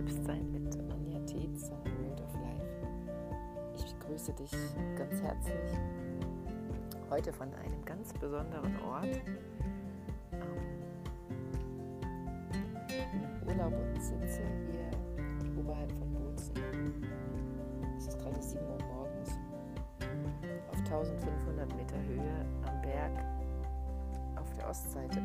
Selbstsein mit Anja Tietz und of Life. Ich grüße dich ganz herzlich heute von einem ganz besonderen Ort. Im Urlaub und sitze hier oberhalb von Bozen. Es ist gerade 7 Uhr morgens auf 1500 Meter Höhe am Berg auf der Ostseite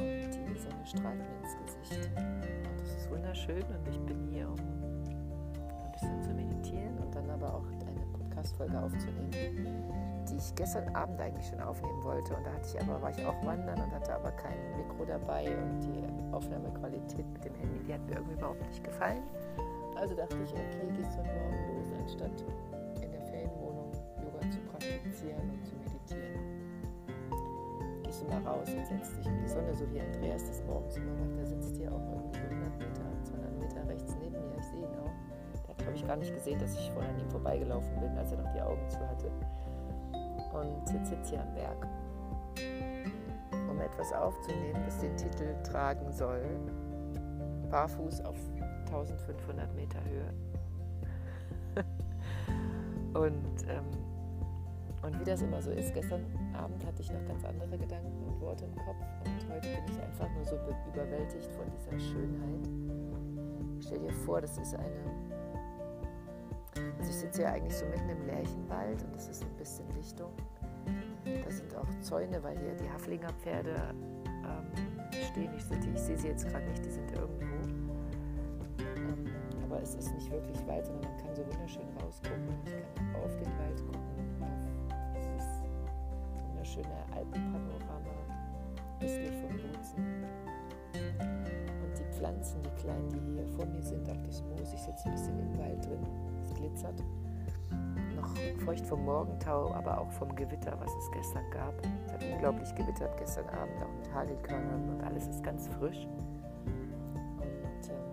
und die Sonne strahlt mir ins Gesicht. Und es ist wunderschön und ich bin hier, um ein bisschen zu meditieren und dann aber auch eine Podcast-Folge aufzunehmen, die ich gestern Abend eigentlich schon aufnehmen wollte. Und da hatte ich aber, war ich auch wandern und hatte aber kein Mikro dabei und die Aufnahmequalität mit dem Handy, die hat mir irgendwie überhaupt nicht gefallen. Also dachte ich, okay, gehst du morgen los, anstatt in der Ferienwohnung Yoga zu praktizieren und gehst du mal raus und setzt dich in die Sonne, so wie Andreas das morgens immer macht. Der sitzt hier auch irgendwie 100 Meter, 200 Meter rechts neben mir. Ich sehe ihn auch. Der hat, glaube ich, gar nicht gesehen, dass ich vorhin an ihm vorbeigelaufen bin, als er noch die Augen zu hatte. Und sitzt jetzt hier am Berg, um etwas aufzunehmen, das den Titel tragen soll. Barfuß auf 1500 Meter Höhe. und ähm, und wie das immer so ist, gestern Abend hatte ich noch ganz andere Gedanken und Worte im Kopf und heute bin ich einfach nur so überwältigt von dieser Schönheit. Stell dir vor, das ist eine. Also ich sitze ja eigentlich so mitten im Lärchenwald und es ist ein bisschen Lichtung. Da sind auch Zäune, weil hier die Haflinger Pferde ähm, stehen. Ich, ich sehe sie jetzt gerade nicht, die sind irgendwo. Ähm, aber es ist nicht wirklich Wald, sondern man kann so wunderschön rausgucken. Ich kann auf den Wald wunderschöne Alpenpanorama östlich von Bozen. Und die Pflanzen, die kleinen, die hier vor mir sind, auch das Moos, ich sitze ein bisschen im Wald drin, es glitzert. Noch feucht vom Morgentau, aber auch vom Gewitter, was es gestern gab. Es hat unglaublich gewittert gestern Abend, auch mit Hagelkörnern und alles ist ganz frisch. Und ähm,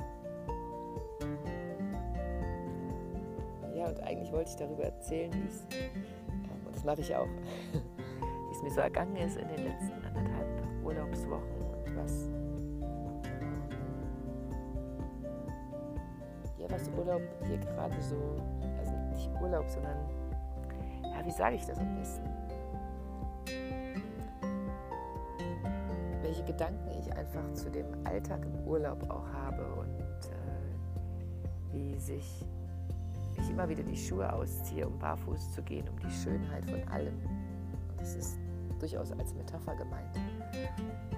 ja, und eigentlich wollte ich darüber erzählen, wie es, ähm, und das mache ich auch, mir so ergangen ist in den letzten anderthalb Urlaubswochen und was, ja, was Urlaub hier gerade so, also nicht Urlaub, sondern, ja, wie sage ich das am besten? Welche Gedanken ich einfach zu dem Alltag im Urlaub auch habe und äh, wie sich ich immer wieder die Schuhe ausziehe, um barfuß zu gehen, um die Schönheit von allem. Und das ist durchaus als Metapher gemeint,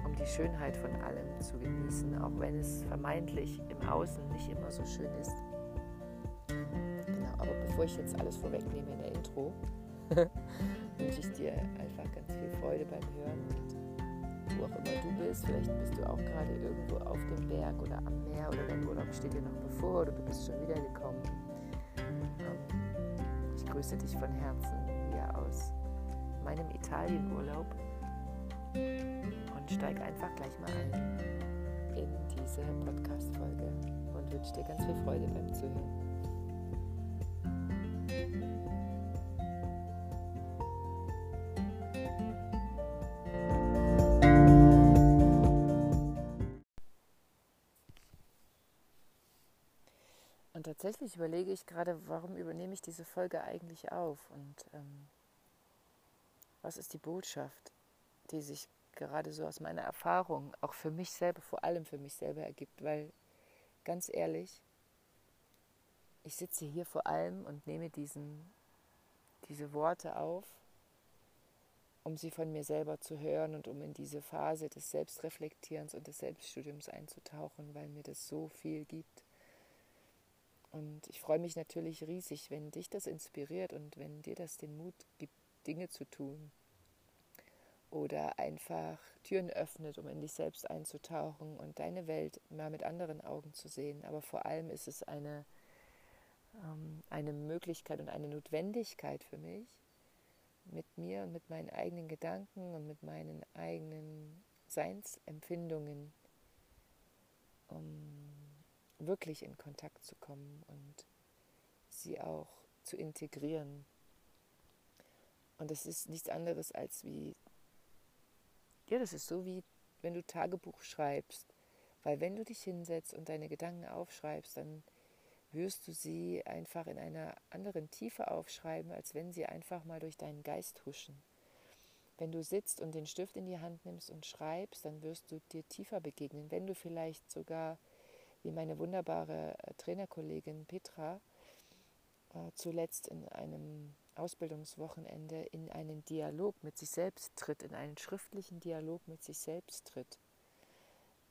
um die Schönheit von allem zu genießen, auch wenn es vermeintlich im Außen nicht immer so schön ist. Genau, aber bevor ich jetzt alles vorwegnehme in der Intro, wünsche ich dir einfach ganz viel Freude beim Hören und wo auch immer du bist, vielleicht bist du auch gerade irgendwo auf dem Berg oder am Meer oder dein Urlaub steht dir noch bevor oder du bist schon wiedergekommen. Ähm, ich grüße dich von Herzen meinem Italienurlaub und steige einfach gleich mal ein in diese Podcast-Folge und wünsche dir ganz viel Freude beim Zuhören. Und tatsächlich überlege ich gerade, warum übernehme ich diese Folge eigentlich auf und ähm, was ist die Botschaft, die sich gerade so aus meiner Erfahrung auch für mich selber, vor allem für mich selber ergibt, weil ganz ehrlich, ich sitze hier vor allem und nehme diesen, diese Worte auf, um sie von mir selber zu hören und um in diese Phase des Selbstreflektierens und des Selbststudiums einzutauchen, weil mir das so viel gibt. Und ich freue mich natürlich riesig, wenn dich das inspiriert und wenn dir das den Mut gibt, Dinge zu tun. Oder einfach Türen öffnet, um in dich selbst einzutauchen und deine Welt mal mit anderen Augen zu sehen. Aber vor allem ist es eine, ähm, eine Möglichkeit und eine Notwendigkeit für mich, mit mir und mit meinen eigenen Gedanken und mit meinen eigenen Seinsempfindungen um wirklich in Kontakt zu kommen und sie auch zu integrieren und das ist nichts anderes als wie, ja, das ist so wie, wenn du Tagebuch schreibst Weil wenn du dich hinsetzt und deine Gedanken aufschreibst, dann wirst du sie einfach in einer anderen Tiefe aufschreiben, als wenn sie einfach mal durch deinen Geist huschen. Wenn du sitzt und den Stift in die Hand nimmst und schreibst, dann wirst du dir tiefer begegnen. Wenn du vielleicht sogar, wie meine wunderbare äh, Trainerkollegin Petra, äh, zuletzt in einem Ausbildungswochenende in einen Dialog mit sich selbst tritt, in einen schriftlichen Dialog mit sich selbst tritt,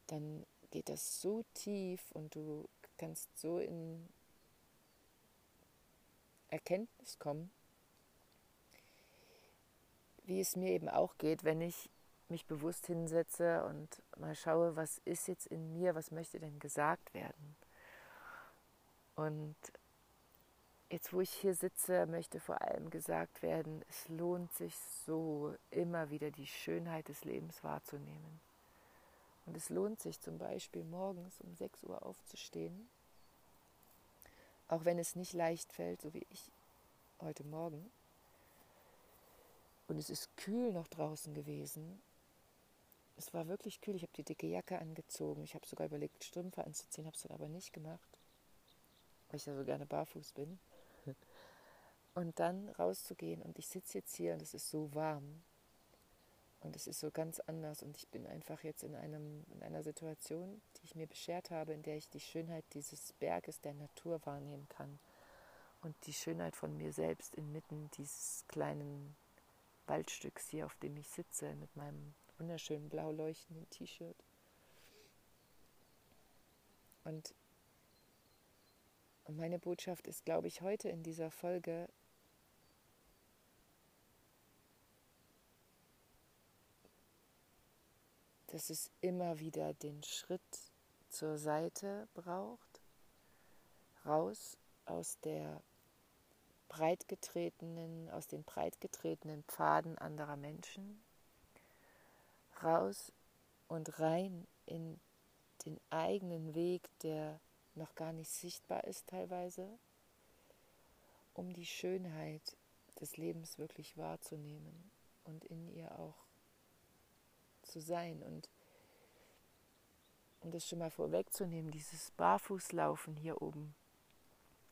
dann geht das so tief und du kannst so in Erkenntnis kommen, wie es mir eben auch geht, wenn ich mich bewusst hinsetze und mal schaue, was ist jetzt in mir, was möchte denn gesagt werden. Und jetzt, wo ich hier sitze, möchte vor allem gesagt werden, es lohnt sich so, immer wieder die Schönheit des Lebens wahrzunehmen. Und es lohnt sich zum Beispiel morgens um 6 Uhr aufzustehen, auch wenn es nicht leicht fällt, so wie ich heute Morgen. Und es ist kühl noch draußen gewesen. Es war wirklich kühl. Ich habe die dicke Jacke angezogen. Ich habe sogar überlegt, Strümpfe anzuziehen, habe es dann aber nicht gemacht, weil ich ja so gerne barfuß bin. Und dann rauszugehen und ich sitze jetzt hier und es ist so warm und es ist so ganz anders und ich bin einfach jetzt in, einem, in einer Situation, die ich mir beschert habe, in der ich die Schönheit dieses Berges der Natur wahrnehmen kann und die Schönheit von mir selbst inmitten dieses kleinen Waldstücks hier, auf dem ich sitze, mit meinem wunderschönen blau leuchtenden T-Shirt. Und, und meine Botschaft ist, glaube ich, heute in dieser Folge, dass es immer wieder den Schritt zur Seite braucht, raus aus der breitgetretenen, aus den breitgetretenen Pfaden anderer Menschen, raus und rein in den eigenen Weg, der noch gar nicht sichtbar ist teilweise, um die Schönheit des Lebens wirklich wahrzunehmen und in ihr auch zu sein und um das schon mal vorwegzunehmen, dieses Barfußlaufen hier oben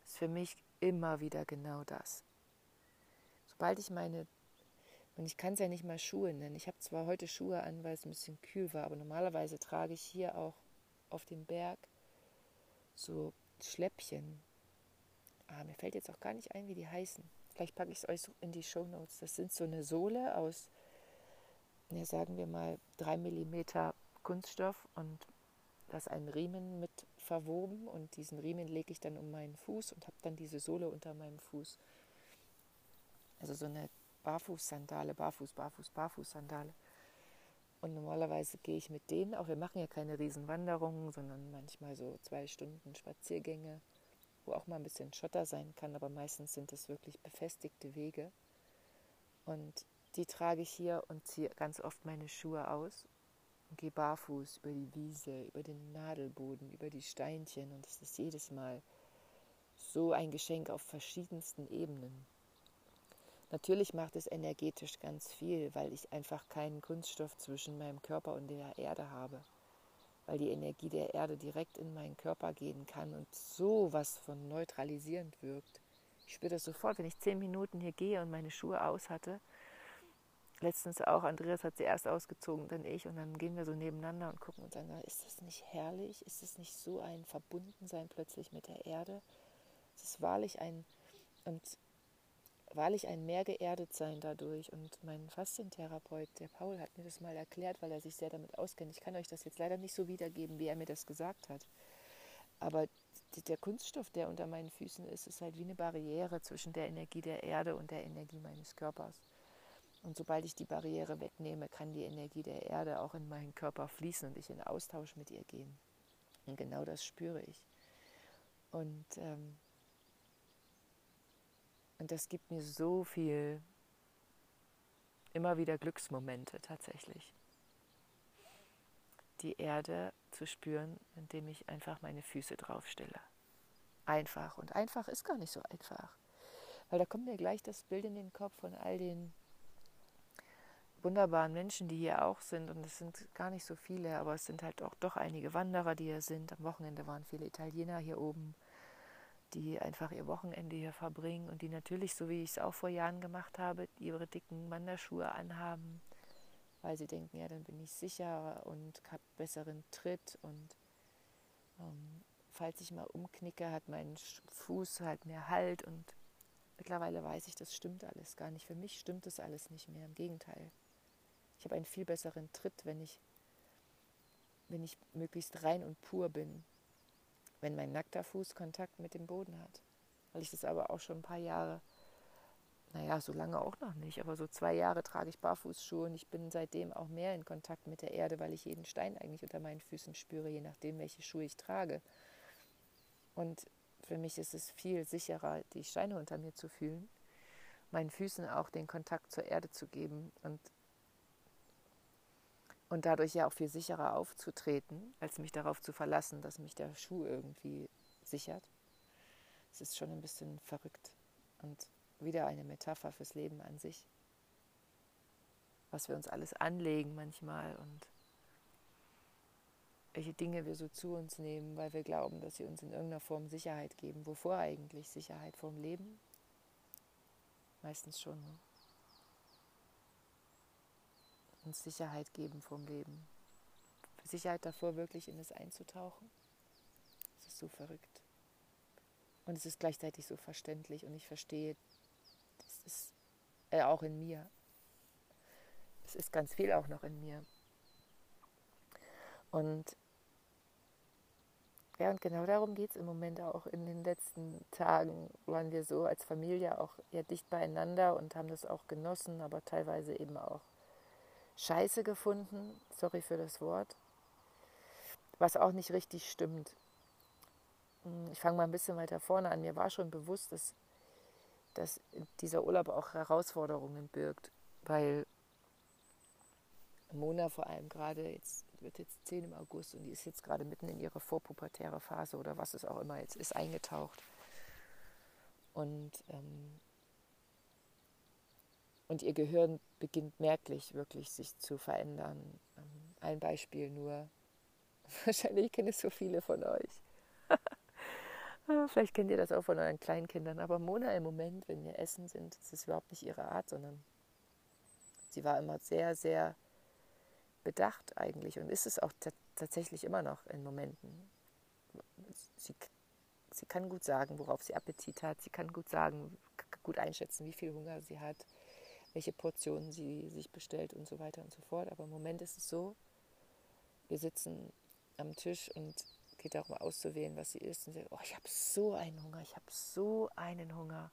ist für mich immer wieder genau das. Sobald ich meine, und ich kann es ja nicht mal Schuhe nennen, ich habe zwar heute Schuhe an, weil es ein bisschen kühl war, aber normalerweise trage ich hier auch auf dem Berg so Schläppchen. Ah, mir fällt jetzt auch gar nicht ein, wie die heißen. Vielleicht packe ich es euch in die Show Notes. Das sind so eine Sohle aus, ja, sagen wir mal, 3 mm Kunststoff und da ist ein Riemen mit verwoben und diesen Riemen lege ich dann um meinen Fuß und habe dann diese Sohle unter meinem Fuß. Also so eine Barfußsandale, Barfuß, Barfuß, Barfußsandale. Und normalerweise gehe ich mit denen, auch wir machen ja keine Riesenwanderungen, sondern manchmal so zwei Stunden Spaziergänge, wo auch mal ein bisschen Schotter sein kann, aber meistens sind es wirklich befestigte Wege. Und die trage ich hier und ziehe ganz oft meine Schuhe aus und gehe barfuß über die Wiese, über den Nadelboden, über die Steinchen und es ist jedes Mal so ein Geschenk auf verschiedensten Ebenen. Natürlich macht es energetisch ganz viel, weil ich einfach keinen Kunststoff zwischen meinem Körper und der Erde habe, weil die Energie der Erde direkt in meinen Körper gehen kann und so was von neutralisierend wirkt. Ich spüre das sofort, wenn ich zehn Minuten hier gehe und meine Schuhe aus hatte letztens auch, Andreas hat sie erst ausgezogen, dann ich, und dann gehen wir so nebeneinander und gucken uns an, ist das nicht herrlich? Ist das nicht so ein Verbundensein plötzlich mit der Erde? Es ist wahrlich ein, und wahrlich ein mehr geerdet sein dadurch. Und mein Faszientherapeut, der Paul, hat mir das mal erklärt, weil er sich sehr damit auskennt. Ich kann euch das jetzt leider nicht so wiedergeben, wie er mir das gesagt hat. Aber der Kunststoff, der unter meinen Füßen ist, ist halt wie eine Barriere zwischen der Energie der Erde und der Energie meines Körpers. Und sobald ich die Barriere wegnehme, kann die Energie der Erde auch in meinen Körper fließen und ich in Austausch mit ihr gehen. Und genau das spüre ich. Und, ähm, und das gibt mir so viel, immer wieder Glücksmomente tatsächlich. Die Erde zu spüren, indem ich einfach meine Füße draufstelle. Einfach. Und einfach ist gar nicht so einfach. Weil da kommt mir gleich das Bild in den Kopf von all den wunderbaren Menschen, die hier auch sind. Und es sind gar nicht so viele, aber es sind halt auch doch einige Wanderer, die hier sind. Am Wochenende waren viele Italiener hier oben, die einfach ihr Wochenende hier verbringen und die natürlich, so wie ich es auch vor Jahren gemacht habe, ihre dicken Wanderschuhe anhaben, weil sie denken, ja, dann bin ich sicher und habe besseren Tritt und ähm, falls ich mal umknicke, hat mein Fuß halt mehr Halt und mittlerweile weiß ich, das stimmt alles gar nicht. Für mich stimmt das alles nicht mehr. Im Gegenteil. Ich habe einen viel besseren Tritt, wenn ich, wenn ich möglichst rein und pur bin. Wenn mein nackter Fuß Kontakt mit dem Boden hat. Weil ich das aber auch schon ein paar Jahre, naja, so lange auch noch nicht, aber so zwei Jahre trage ich Barfußschuhe und ich bin seitdem auch mehr in Kontakt mit der Erde, weil ich jeden Stein eigentlich unter meinen Füßen spüre, je nachdem, welche Schuhe ich trage. Und für mich ist es viel sicherer, die Steine unter mir zu fühlen, meinen Füßen auch den Kontakt zur Erde zu geben und, und dadurch ja auch viel sicherer aufzutreten, als mich darauf zu verlassen, dass mich der Schuh irgendwie sichert. Es ist schon ein bisschen verrückt und wieder eine Metapher fürs Leben an sich, was wir uns alles anlegen manchmal und welche Dinge wir so zu uns nehmen, weil wir glauben, dass sie uns in irgendeiner Form Sicherheit geben. Wovor eigentlich Sicherheit vom Leben? Meistens schon. Ne? Uns Sicherheit geben vom Leben. Sicherheit davor, wirklich in es einzutauchen. Das ist so verrückt. Und es ist gleichzeitig so verständlich und ich verstehe, das ist äh, auch in mir. Es ist ganz viel auch noch in mir. Und ja, und genau darum geht es im Moment auch. In den letzten Tagen waren wir so als Familie auch ja dicht beieinander und haben das auch genossen, aber teilweise eben auch Scheiße gefunden. Sorry für das Wort. Was auch nicht richtig stimmt. Hm, ich fange mal ein bisschen weiter vorne an. Mir war schon bewusst, dass, dass dieser Urlaub auch Herausforderungen birgt, weil Mona vor allem gerade jetzt wird jetzt 10 im August und die ist jetzt gerade mitten in ihre vorpubertäre Phase oder was es auch immer jetzt ist, eingetaucht. Und, ähm, und ihr Gehirn beginnt merklich wirklich sich zu verändern. Ähm, ein Beispiel nur. Wahrscheinlich kennen es so viele von euch. Vielleicht kennt ihr das auch von euren Kleinkindern. Aber Mona im Moment, wenn wir essen sind, ist es überhaupt nicht ihre Art, sondern sie war immer sehr, sehr bedacht eigentlich und ist es auch tatsächlich immer noch in Momenten. Sie, sie kann gut sagen, worauf sie Appetit hat. Sie kann gut sagen, gut einschätzen, wie viel Hunger sie hat, welche Portionen sie sich bestellt und so weiter und so fort. Aber im Moment ist es so, wir sitzen am Tisch und geht darum auszuwählen, was sie isst. Und sie sagt, oh, ich habe so einen Hunger, ich habe so einen Hunger.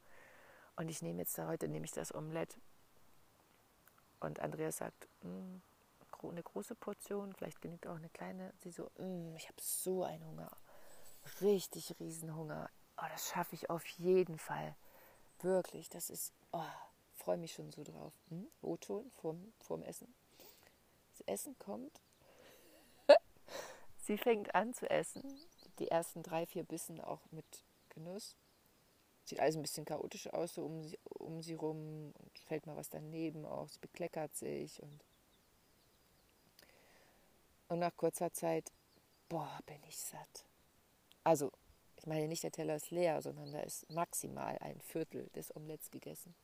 Und ich nehme jetzt da heute, nehme ich das Omelett. Und Andreas sagt, mm, eine große Portion, vielleicht genügt auch eine kleine. Sie so, mm, ich habe so einen Hunger, richtig Riesenhunger. Oh, das schaffe ich auf jeden Fall. Wirklich, das ist, oh, freue mich schon so drauf. Hm? O-Ton vorm, vorm Essen. Das Essen kommt. Sie fängt an zu essen. Die ersten drei, vier Bissen auch mit Genuss. Sieht alles ein bisschen chaotisch aus, so um sie, um sie rum. Und fällt mal was daneben auch. Sie bekleckert sich und und nach kurzer Zeit, boah, bin ich satt. Also, ich meine nicht, der Teller ist leer, sondern da ist maximal ein Viertel des Omelettes gegessen.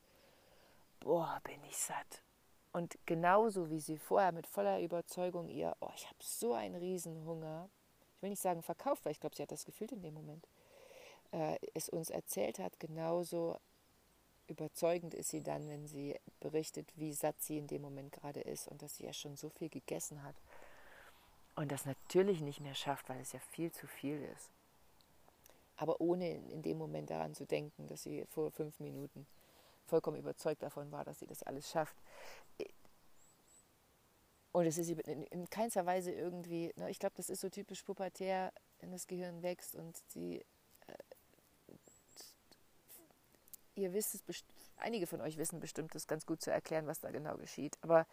Boah, bin ich satt. Und genauso wie sie vorher mit voller Überzeugung ihr, oh, ich habe so einen Riesenhunger, ich will nicht sagen verkauft, weil ich glaube, sie hat das gefühlt in dem Moment, äh, es uns erzählt hat, genauso überzeugend ist sie dann, wenn sie berichtet, wie satt sie in dem Moment gerade ist und dass sie ja schon so viel gegessen hat und das natürlich nicht mehr schafft, weil es ja viel zu viel ist. Aber ohne in dem Moment daran zu denken, dass sie vor fünf Minuten vollkommen überzeugt davon war, dass sie das alles schafft. Und es ist in keinster Weise irgendwie, ne, ich glaube, das ist so typisch pubertär, wenn das Gehirn wächst und sie, äh, ihr wisst es, einige von euch wissen bestimmt, das ganz gut zu erklären, was da genau geschieht. Aber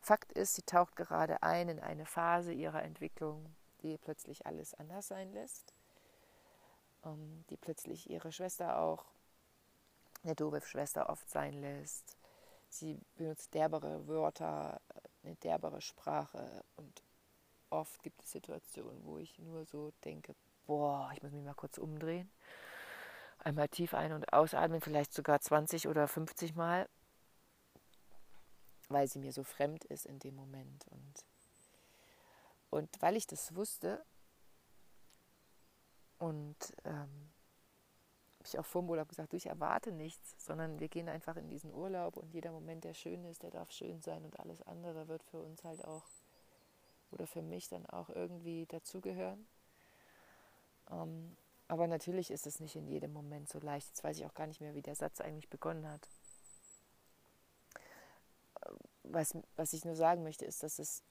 Fakt ist, sie taucht gerade ein in eine Phase ihrer Entwicklung, die plötzlich alles anders sein lässt, ähm, die plötzlich ihre Schwester auch eine doofe Schwester oft sein lässt, sie benutzt derbere Wörter, eine derbere Sprache und oft gibt es Situationen, wo ich nur so denke, boah, ich muss mich mal kurz umdrehen. Einmal tief ein- und ausatmen, vielleicht sogar 20 oder 50 Mal, weil sie mir so fremd ist in dem Moment. Und, und weil ich das wusste und ähm, ich auch vor dem Urlaub gesagt, du, ich erwarte nichts, sondern wir gehen einfach in diesen Urlaub und jeder Moment, der schön ist, der darf schön sein und alles andere wird für uns halt auch oder für mich dann auch irgendwie dazugehören. Ähm, aber natürlich ist es nicht in jedem Moment so leicht. Jetzt weiß ich auch gar nicht mehr, wie der Satz eigentlich begonnen hat. Was, was ich nur sagen möchte, ist, dass es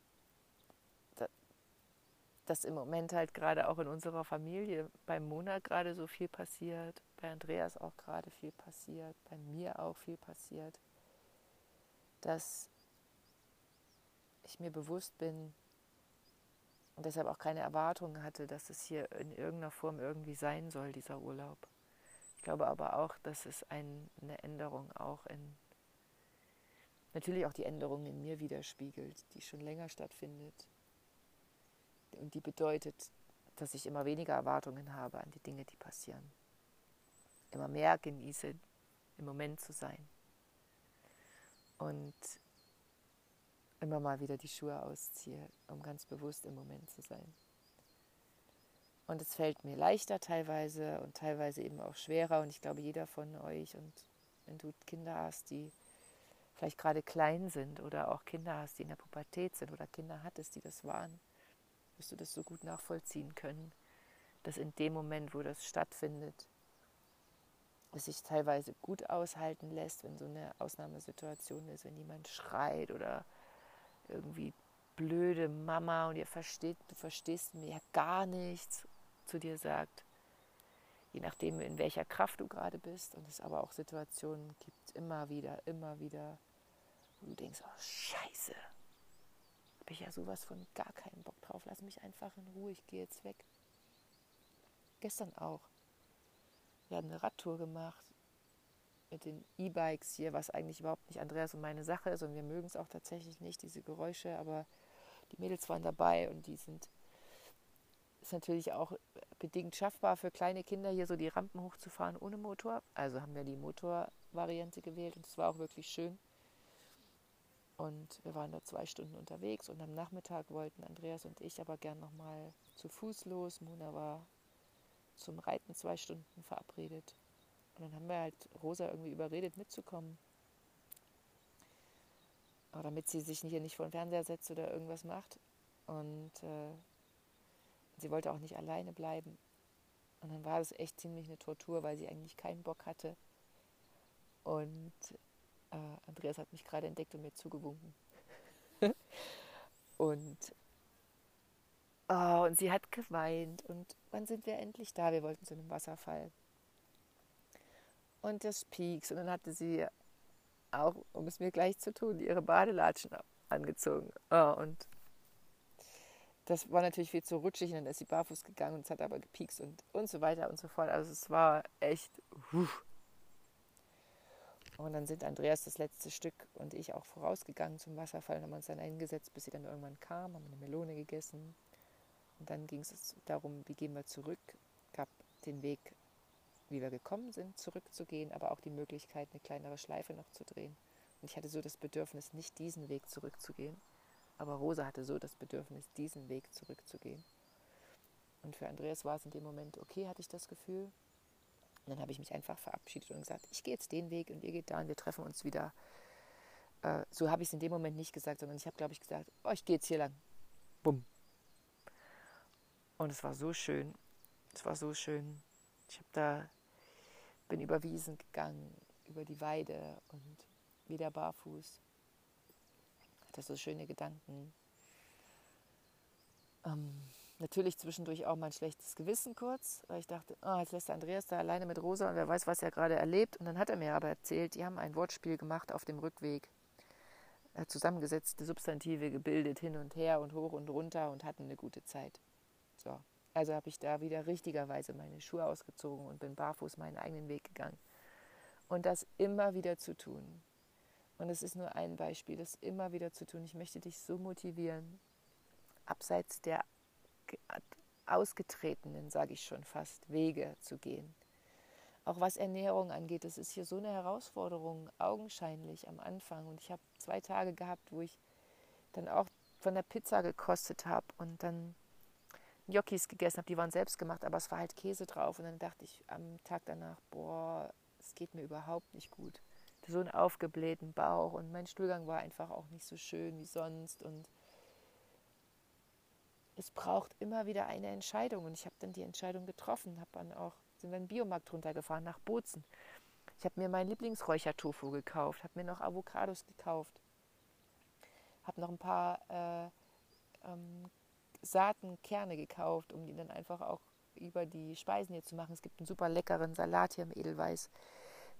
dass im Moment halt gerade auch in unserer Familie beim Mona gerade so viel passiert, bei Andreas auch gerade viel passiert, bei mir auch viel passiert, dass ich mir bewusst bin, und deshalb auch keine Erwartungen hatte, dass es hier in irgendeiner Form irgendwie sein soll, dieser Urlaub. Ich glaube aber auch, dass es ein, eine Änderung auch in, natürlich auch die Änderung in mir widerspiegelt, die schon länger stattfindet. Und die bedeutet, dass ich immer weniger Erwartungen habe an die Dinge, die passieren. Immer mehr genieße, im Moment zu sein. Und immer mal wieder die Schuhe ausziehe, um ganz bewusst im Moment zu sein. Und es fällt mir leichter teilweise und teilweise eben auch schwerer. Und ich glaube, jeder von euch, und wenn du Kinder hast, die vielleicht gerade klein sind oder auch Kinder hast, die in der Pubertät sind oder Kinder hattest, die das waren, wirst du das so gut nachvollziehen können, dass in dem Moment, wo das stattfindet, es sich teilweise gut aushalten lässt, wenn so eine Ausnahmesituation ist, wenn jemand schreit oder irgendwie blöde Mama und ihr versteht, du verstehst mir ja gar nichts zu dir sagt. Je nachdem, in welcher Kraft du gerade bist. Und es aber auch Situationen gibt, immer wieder, immer wieder, wo du denkst, oh Scheiße, habe ich ja sowas von gar keinen Bock drauf. Lass mich einfach in Ruhe, ich gehe jetzt weg. Gestern auch. Wir haben eine Radtour gemacht mit den E-Bikes hier, was eigentlich überhaupt nicht Andreas und meine Sache ist und wir mögen es auch tatsächlich nicht, diese Geräusche, aber die Mädels waren dabei und die sind ist natürlich auch bedingt schaffbar für kleine Kinder hier so die Rampen hochzufahren ohne Motor. Also haben wir die Motorvariante gewählt und es war auch wirklich schön. Und wir waren da zwei Stunden unterwegs und am Nachmittag wollten Andreas und ich aber gern nochmal zu Fuß los. Mona war zum Reiten zwei Stunden verabredet. Und dann haben wir halt Rosa irgendwie überredet, mitzukommen. Aber damit sie sich hier nicht vor den Fernseher setzt oder irgendwas macht. Und äh, sie wollte auch nicht alleine bleiben. Und dann war das echt ziemlich eine Tortur, weil sie eigentlich keinen Bock hatte. Und äh, Andreas hat mich gerade entdeckt und mir zugewunken. und, oh, und sie hat geweint. Und wann sind wir endlich da? Wir wollten zu einem Wasserfall und des Peaks. Und dann hatte sie auch, um es mir gleich zu tun, ihre Badelatschen angezogen. Oh, und das war natürlich viel zu rutschig. Und dann ist sie barfuß gegangen und es hat aber gepiekst und, und so weiter und so fort. Also es war echt. Huh. Und dann sind Andreas das letzte Stück und ich auch vorausgegangen zum Wasserfall und haben uns dann eingesetzt, bis sie dann irgendwann kam, haben eine Melone gegessen. Und dann ging es darum, wie gehen wir zurück, gab den Weg wie wir gekommen sind, zurückzugehen, aber auch die Möglichkeit, eine kleinere Schleife noch zu drehen. Und ich hatte so das Bedürfnis, nicht diesen Weg zurückzugehen, aber Rosa hatte so das Bedürfnis, diesen Weg zurückzugehen. Und für Andreas war es in dem Moment okay, hatte ich das Gefühl. Und dann habe ich mich einfach verabschiedet und gesagt, ich gehe jetzt den Weg und ihr geht da und wir treffen uns wieder. Äh, so habe ich es in dem Moment nicht gesagt, sondern ich habe, glaube ich, gesagt, oh, ich gehe jetzt hier lang. Bumm. Und es war so schön. Es war so schön. Ich habe da bin über Wiesen gegangen, über die Weide und wieder barfuß. Hatte so schöne Gedanken. Ähm, natürlich zwischendurch auch mein schlechtes Gewissen kurz, weil ich dachte, oh, jetzt lässt Andreas da alleine mit Rosa und wer weiß, was er gerade erlebt. Und dann hat er mir aber erzählt, die haben ein Wortspiel gemacht auf dem Rückweg, zusammengesetzte Substantive gebildet, hin und her und hoch und runter und hatten eine gute Zeit. So, also habe ich da wieder richtigerweise meine Schuhe ausgezogen und bin barfuß meinen eigenen Weg gegangen. Und das immer wieder zu tun. Und es ist nur ein Beispiel, das immer wieder zu tun. Ich möchte dich so motivieren, abseits der ausgetretenen, sage ich schon fast, Wege zu gehen. Auch was Ernährung angeht, das ist hier so eine Herausforderung, augenscheinlich am Anfang. Und ich habe zwei Tage gehabt, wo ich dann auch von der Pizza gekostet habe und dann Gnocchis gegessen habe. Die waren selbst gemacht, aber es war halt Käse drauf. Und dann dachte ich am Tag danach, boah, es geht mir überhaupt nicht gut. So einen aufgeblähten Bauch und mein Stuhlgang war einfach auch nicht so schön wie sonst. Und es braucht immer wieder eine Entscheidung. Und ich habe dann die Entscheidung getroffen, habe dann auch, sind den Biomarkt runtergefahren nach Bozen. Ich habe mir meinen Lieblingsräuchertofu gekauft, habe mir noch Avocados gekauft, habe noch ein paar äh, ähm, Saatenkerne gekauft, um die dann einfach auch über die Speisen hier zu machen. Es gibt einen super leckeren Salat hier im Edelweiß.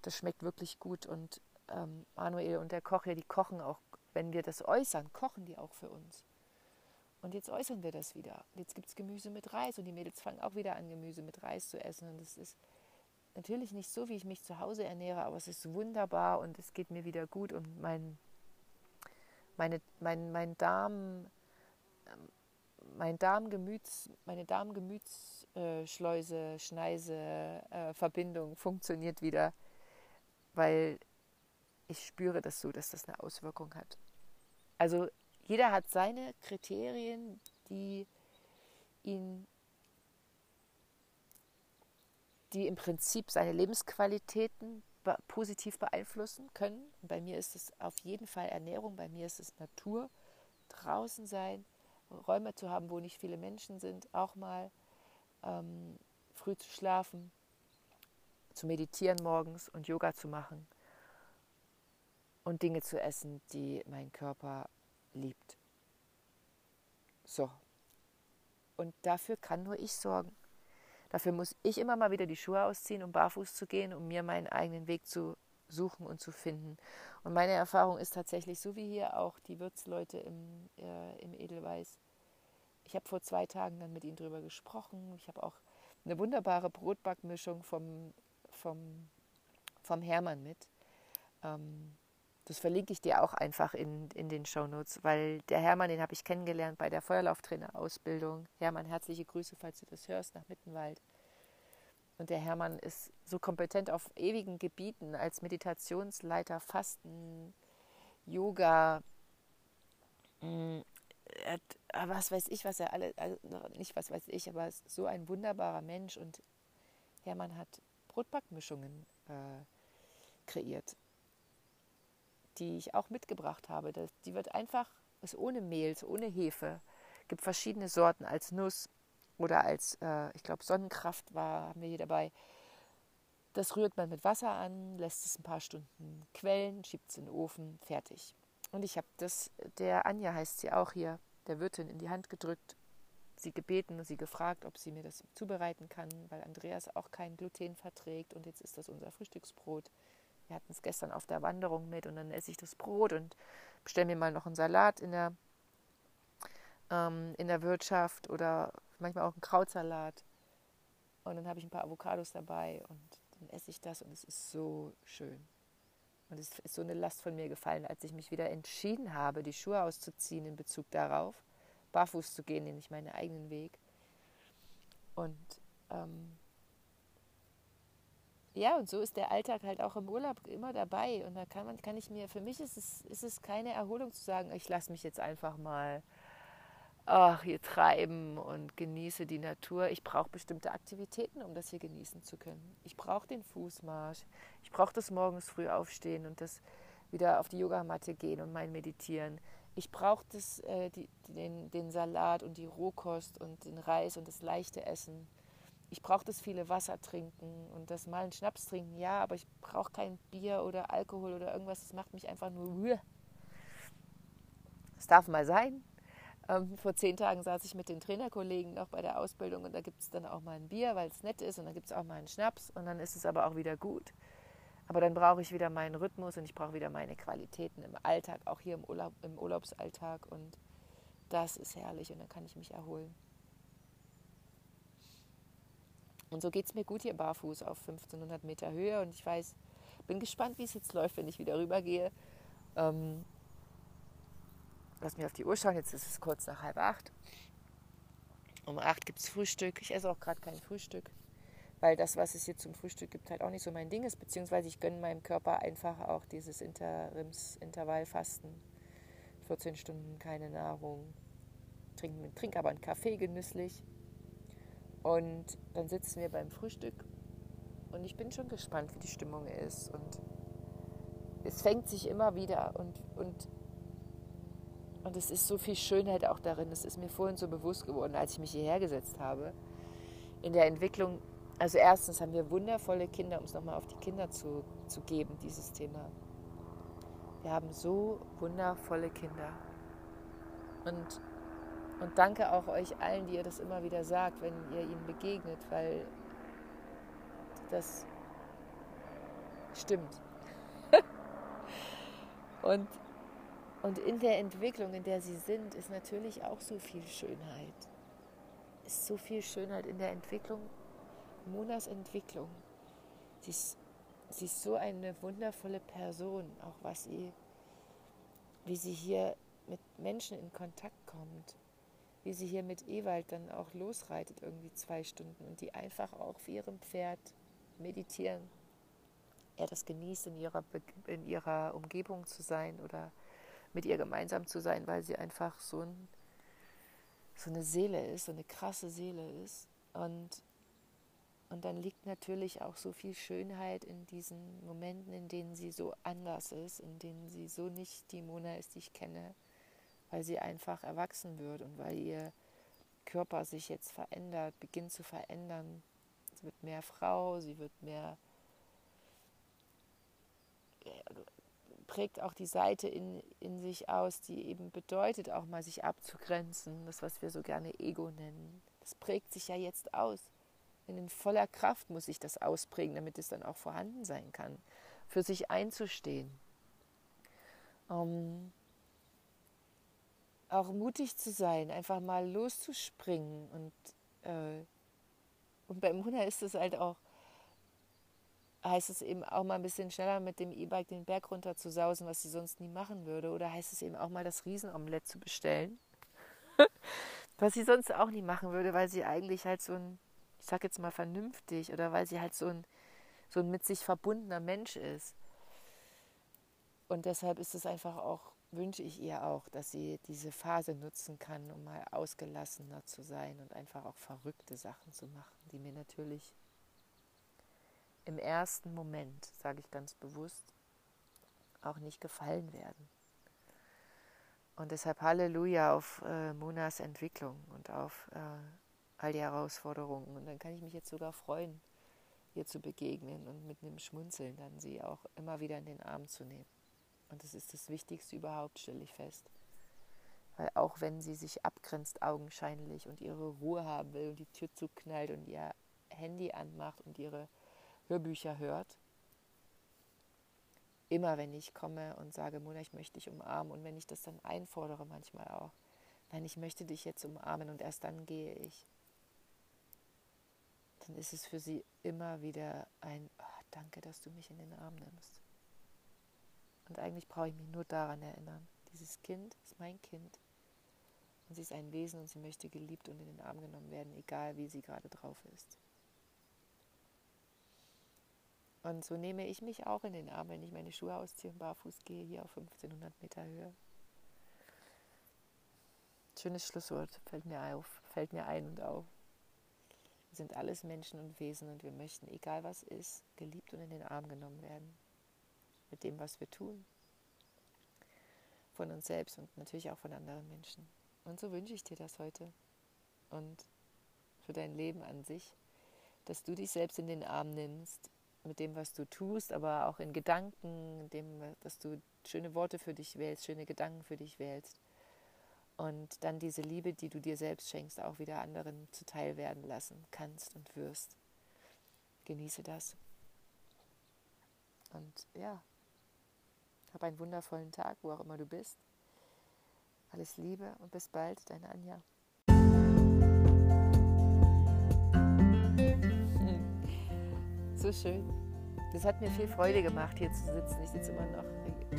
Das schmeckt wirklich gut. Und ähm, Manuel und der Koch hier, die kochen auch, wenn wir das äußern, kochen die auch für uns. Und jetzt äußern wir das wieder. Jetzt gibt es Gemüse mit Reis und die Mädels fangen auch wieder an, Gemüse mit Reis zu essen. Und es ist natürlich nicht so, wie ich mich zu Hause ernähre, aber es ist wunderbar und es geht mir wieder gut und mein, meine, mein, mein Darm, ähm, mein Darmgemüts, meine Darmgemütsschleuse, Schneise, äh, Verbindung funktioniert wieder, weil ich spüre das so, dass das eine Auswirkung hat. Also jeder hat seine Kriterien, die ihn, die im Prinzip seine Lebensqualitäten positiv beeinflussen können. Und bei mir ist es auf jeden Fall Ernährung, bei mir ist es Natur, draußen sein, Räume zu haben, wo nicht viele Menschen sind, auch mal ähm, früh zu schlafen, zu meditieren morgens und Yoga zu machen und Dinge zu essen, die mein Körper liebt. So. Und dafür kann nur ich sorgen. Dafür muss ich immer mal wieder die Schuhe ausziehen, um barfuß zu gehen, um mir meinen eigenen Weg zu suchen und zu finden. Und meine Erfahrung ist tatsächlich, so wie hier auch die Wirtsleute im, äh, im Edelweiß. Ich habe vor zwei Tagen dann mit ihnen drüber gesprochen. Ich habe auch eine wunderbare Brotbackmischung vom, vom, vom Hermann mit. Ähm, das verlinke ich dir auch einfach in, in den Shownotes, weil der Hermann, den habe ich kennengelernt bei der Feuerlauftrainerausbildung. Hermann, herzliche Grüße, falls du das hörst, nach Mittenwald. Und der Hermann ist so kompetent auf ewigen Gebieten als Meditationsleiter, Fasten, Yoga, mm, hat, ah, was weiß ich, was er alle, also nicht was weiß ich, aber ist so ein wunderbarer Mensch. Und Hermann hat Brotbackmischungen äh, kreiert die ich auch mitgebracht habe. Das, die wird einfach, ist ohne Mehl, ohne Hefe. Gibt verschiedene Sorten als Nuss oder als, äh, ich glaube, Sonnenkraft war, haben wir hier dabei. Das rührt man mit Wasser an, lässt es ein paar Stunden quellen, schiebt es in den Ofen, fertig. Und ich habe das, der Anja heißt sie auch hier, der Wirtin in die Hand gedrückt, sie gebeten und sie gefragt, ob sie mir das zubereiten kann, weil Andreas auch kein Gluten verträgt und jetzt ist das unser Frühstücksbrot wir hatten es gestern auf der Wanderung mit und dann esse ich das Brot und bestelle mir mal noch einen Salat in der, ähm, in der Wirtschaft oder manchmal auch einen Krautsalat. Und dann habe ich ein paar Avocados dabei und dann esse ich das und es ist so schön. Und es ist so eine Last von mir gefallen, als ich mich wieder entschieden habe, die Schuhe auszuziehen in Bezug darauf, barfuß zu gehen, nämlich meinen eigenen Weg. Und ähm, ja, und so ist der Alltag halt auch im Urlaub immer dabei. Und da kann man, kann ich mir, für mich ist es, ist es keine Erholung zu sagen, ich lasse mich jetzt einfach mal ach, hier treiben und genieße die Natur. Ich brauche bestimmte Aktivitäten, um das hier genießen zu können. Ich brauche den Fußmarsch. Ich brauche das morgens früh aufstehen und das wieder auf die Yogamatte gehen und mein Meditieren. Ich brauche äh, den, den Salat und die Rohkost und den Reis und das leichte Essen ich brauche das viele Wasser trinken und das mal einen Schnaps trinken, ja, aber ich brauche kein Bier oder Alkohol oder irgendwas, das macht mich einfach nur. Es darf mal sein. Ähm, vor zehn Tagen saß ich mit den Trainerkollegen noch bei der Ausbildung und da gibt es dann auch mal ein Bier, weil es nett ist und dann gibt es auch mal einen Schnaps und dann ist es aber auch wieder gut. Aber dann brauche ich wieder meinen Rhythmus und ich brauche wieder meine Qualitäten im Alltag, auch hier im, Urlaub, im Urlaubsalltag und das ist herrlich und dann kann ich mich erholen. Und so geht es mir gut hier barfuß auf 1500 Meter Höhe und ich weiß, bin gespannt, wie es jetzt läuft, wenn ich wieder rübergehe Ähm, lass mich auf die Uhr schauen, jetzt ist es kurz nach halb acht. Um acht gibt es Frühstück. Ich esse auch gerade kein Frühstück, weil das, was es hier zum Frühstück gibt, halt auch nicht so mein Ding ist. Beziehungsweise ich gönne meinem Körper einfach auch dieses Interims-Intervallfasten. 14 Stunden keine Nahrung. Trink, trink aber einen Kaffee genüsslich. Und dann sitzen wir beim Frühstück und ich bin schon gespannt, wie die Stimmung ist. Und es fängt sich immer wieder und, und, und es ist so viel Schönheit auch darin. Das ist mir vorhin so bewusst geworden, als ich mich hierher gesetzt habe. In der Entwicklung, also erstens haben wir wundervolle Kinder, um es nochmal auf die Kinder zu, zu geben, dieses Thema. Wir haben so wundervolle Kinder. Und, und danke auch euch allen, die ihr das immer wieder sagt, wenn ihr ihnen begegnet, weil das stimmt. und, und in der Entwicklung, in der sie sind, ist natürlich auch so viel Schönheit. Ist so viel Schönheit in der Entwicklung, Monas Entwicklung. Sie ist, sie ist so eine wundervolle Person, auch was sie, wie sie hier mit Menschen in Kontakt kommt, wie sie hier mit Ewald dann auch losreitet, irgendwie zwei Stunden und die einfach auch auf ihrem Pferd meditieren, er das genießt, in ihrer, in ihrer Umgebung zu sein oder mit ihr gemeinsam zu sein, weil sie einfach so, ein, so eine Seele ist, so eine krasse Seele ist. Und, und dann liegt natürlich auch so viel Schönheit in diesen Momenten, in denen sie so anders ist, in denen sie so nicht die Mona ist, die ich kenne, weil sie einfach erwachsen wird und weil ihr Körper sich jetzt verändert, beginnt zu verändern Sie wird mehr Frau, sie wird mehr, prägt auch die Seite in, in sich aus, die eben bedeutet, auch mal sich abzugrenzen, das, was wir so gerne Ego nennen. Das prägt sich ja jetzt aus. in voller Kraft muss sich das ausprägen, damit es dann auch vorhanden sein kann, für sich einzustehen. Um, auch mutig zu sein, einfach mal loszuspringen und äh, und beim Huna ist es halt auch, heißt es eben auch mal ein bisschen schneller mit dem E-Bike den Berg runter zu sausen, was sie sonst nie machen würde. Oder heißt es eben auch mal das Riesenomelett zu bestellen, was sie sonst auch nie machen würde, weil sie eigentlich halt so ein, ich sag jetzt mal vernünftig, oder weil sie halt so ein, so ein mit sich verbundener Mensch ist. Und deshalb ist es einfach auch wünsche ich ihr auch, dass sie diese Phase nutzen kann, um mal ausgelassener zu sein und einfach auch verrückte Sachen zu machen, die mir natürlich im ersten Moment, sage ich ganz bewusst, auch nicht gefallen werden. Und deshalb Halleluja auf äh, Monas Entwicklung und auf äh, all die Herausforderungen. Und dann kann ich mich jetzt sogar freuen, ihr zu begegnen und mit einem Schmunzeln dann sie auch immer wieder in den Arm zu nehmen. Und das ist das Wichtigste überhaupt, stelle ich fest. Weil auch wenn sie sich abgrenzt augenscheinlich und ihre Ruhe haben will und die Tür zuknallt und ihr Handy anmacht und ihre Hörbücher hört, immer wenn ich komme und sage, Mona, ich möchte dich umarmen und wenn ich das dann einfordere manchmal auch, nein, ich möchte dich jetzt umarmen und erst dann gehe ich, dann ist es für sie immer wieder ein, oh, danke, dass du mich in den Arm nimmst. Und eigentlich brauche ich mich nur daran erinnern. Dieses Kind ist mein Kind. Und sie ist ein Wesen und sie möchte geliebt und in den Arm genommen werden, egal wie sie gerade drauf ist. Und so nehme ich mich auch in den Arm, wenn ich meine Schuhe ausziehe und barfuß gehe, hier auf 1500 Meter Höhe. Schönes Schlusswort, fällt mir auf, fällt mir ein und auf. Wir sind alles Menschen und Wesen und wir möchten, egal was ist, geliebt und in den Arm genommen werden mit dem, was wir tun. Von uns selbst und natürlich auch von anderen Menschen. Und so wünsche ich dir das heute. Und für dein Leben an sich, dass du dich selbst in den Arm nimmst, mit dem, was du tust, aber auch in Gedanken, dem, dass du schöne Worte für dich wählst, schöne Gedanken für dich wählst. Und dann diese Liebe, die du dir selbst schenkst, auch wieder anderen zuteil werden lassen kannst und wirst. Genieße das. Und ja, hab einen wundervollen Tag, wo auch immer du bist. Alles Liebe und bis bald, deine Anja. So schön. Das hat mir viel Freude gemacht, hier zu sitzen. Ich sitze immer noch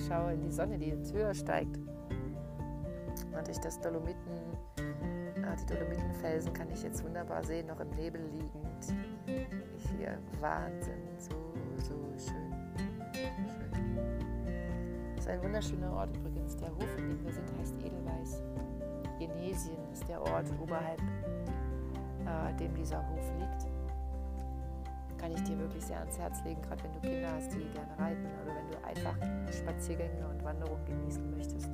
schaue in die Sonne, die jetzt höher steigt. Und ich das Dolomiten, äh, die Dolomitenfelsen kann ich jetzt wunderbar sehen, noch im Nebel liegend. Hier Wahnsinn, so, so schön. schön. Das ist ein wunderschöner Ort übrigens. Der Hof, in dem wir sind, heißt Edelweiß. Genesien ist der Ort oberhalb, äh, dem dieser Hof liegt kann ich dir wirklich sehr ans Herz legen, gerade wenn du Kinder hast, die gerne reiten oder wenn du einfach Spaziergänge und Wanderungen genießen möchtest.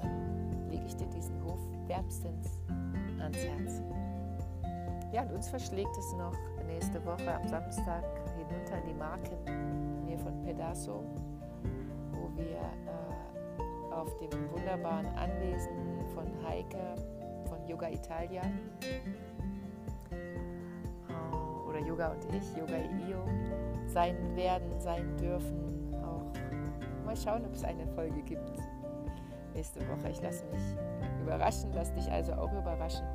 Dann lege ich dir diesen Hof wärmstens ans Herz. Ja, und uns verschlägt es noch nächste Woche am Samstag hinunter in die Marken Nähe von Pedaso, wo wir äh, auf dem wunderbaren Anwesen von Heike von Yoga Italia Yoga und ich, Yoga Io, sein werden, sein dürfen. Auch mal schauen, ob es eine Folge gibt nächste Woche. Ich lasse mich überraschen, lass dich also auch überraschen.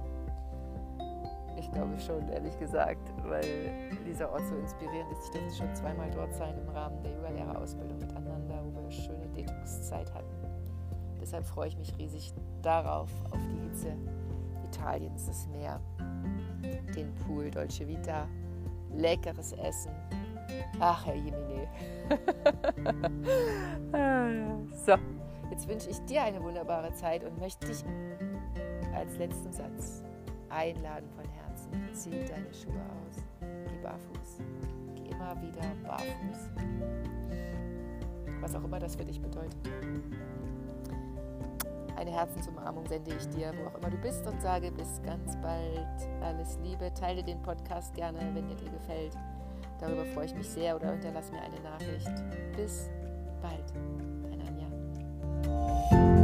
Ich glaube schon, ehrlich gesagt, weil dieser Ort so inspirierend ist. Ich durfte schon zweimal dort sein im Rahmen der Yoga-Lehrerausbildung miteinander, wo wir eine schöne Detox-Zeit hatten. Deshalb freue ich mich riesig darauf, auf die Hitze Italiens, das Meer, den Pool, Dolce Vita, leckeres Essen. Ach, Herr Jemine. so, jetzt wünsche ich dir eine wunderbare Zeit und möchte dich als letzten Satz einladen von Herzen. Zieh deine Schuhe aus. Geh barfuß. Geh immer wieder barfuß. Was auch immer das für dich bedeutet. Eine Herzensumarmung sende ich dir, wo auch immer du bist und sage bis ganz bald. Alles Liebe. Teile den Podcast gerne, wenn er dir gefällt. Darüber freue ich mich sehr oder hinterlass mir eine Nachricht. Bis bald. Deine Anja.